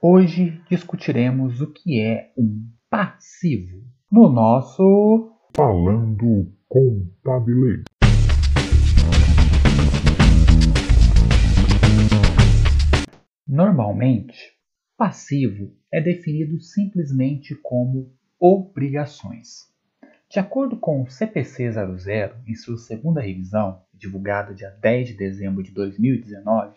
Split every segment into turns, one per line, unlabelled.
Hoje discutiremos o que é um passivo no nosso
Falando Contabilês.
Normalmente, passivo é definido simplesmente como obrigações. De acordo com o CPC 00, em sua segunda revisão, divulgada dia 10 de dezembro de 2019,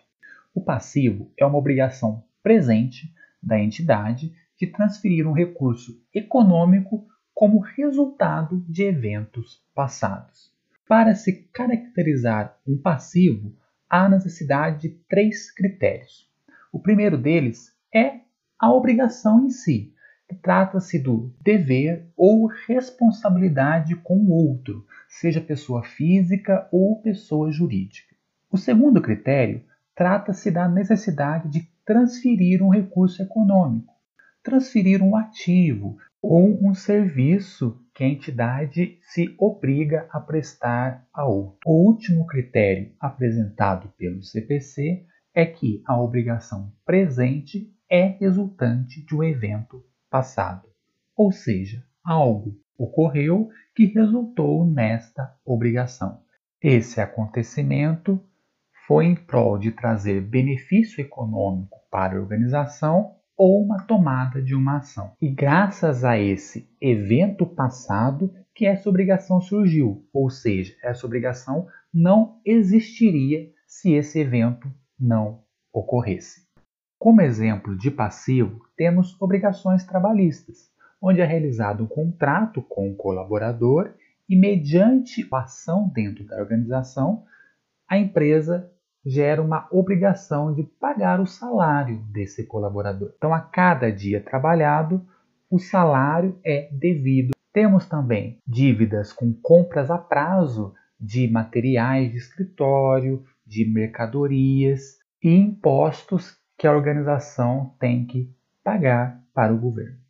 o passivo é uma obrigação presente da entidade de transferir um recurso econômico como resultado de eventos passados. Para se caracterizar um passivo, há necessidade de três critérios. O primeiro deles é a obrigação em si. Trata-se do dever ou responsabilidade com o outro, seja pessoa física ou pessoa jurídica. O segundo critério trata-se da necessidade de transferir um recurso econômico, transferir um ativo ou um serviço que a entidade se obriga a prestar a outro. O último critério apresentado pelo CPC é que a obrigação presente é resultante de um evento passado, ou seja, algo ocorreu que resultou nesta obrigação. Esse acontecimento foi em prol de trazer benefício econômico para a organização ou uma tomada de uma ação. E graças a esse evento passado que essa obrigação surgiu, ou seja, essa obrigação não existiria se esse evento não ocorresse. Como exemplo de passivo, temos obrigações trabalhistas, onde é realizado um contrato com o colaborador e, mediante ação dentro da organização, a empresa gera uma obrigação de pagar o salário desse colaborador. Então, a cada dia trabalhado, o salário é devido. Temos também dívidas com compras a prazo de materiais de escritório, de mercadorias e impostos que a organização tem que pagar para o governo.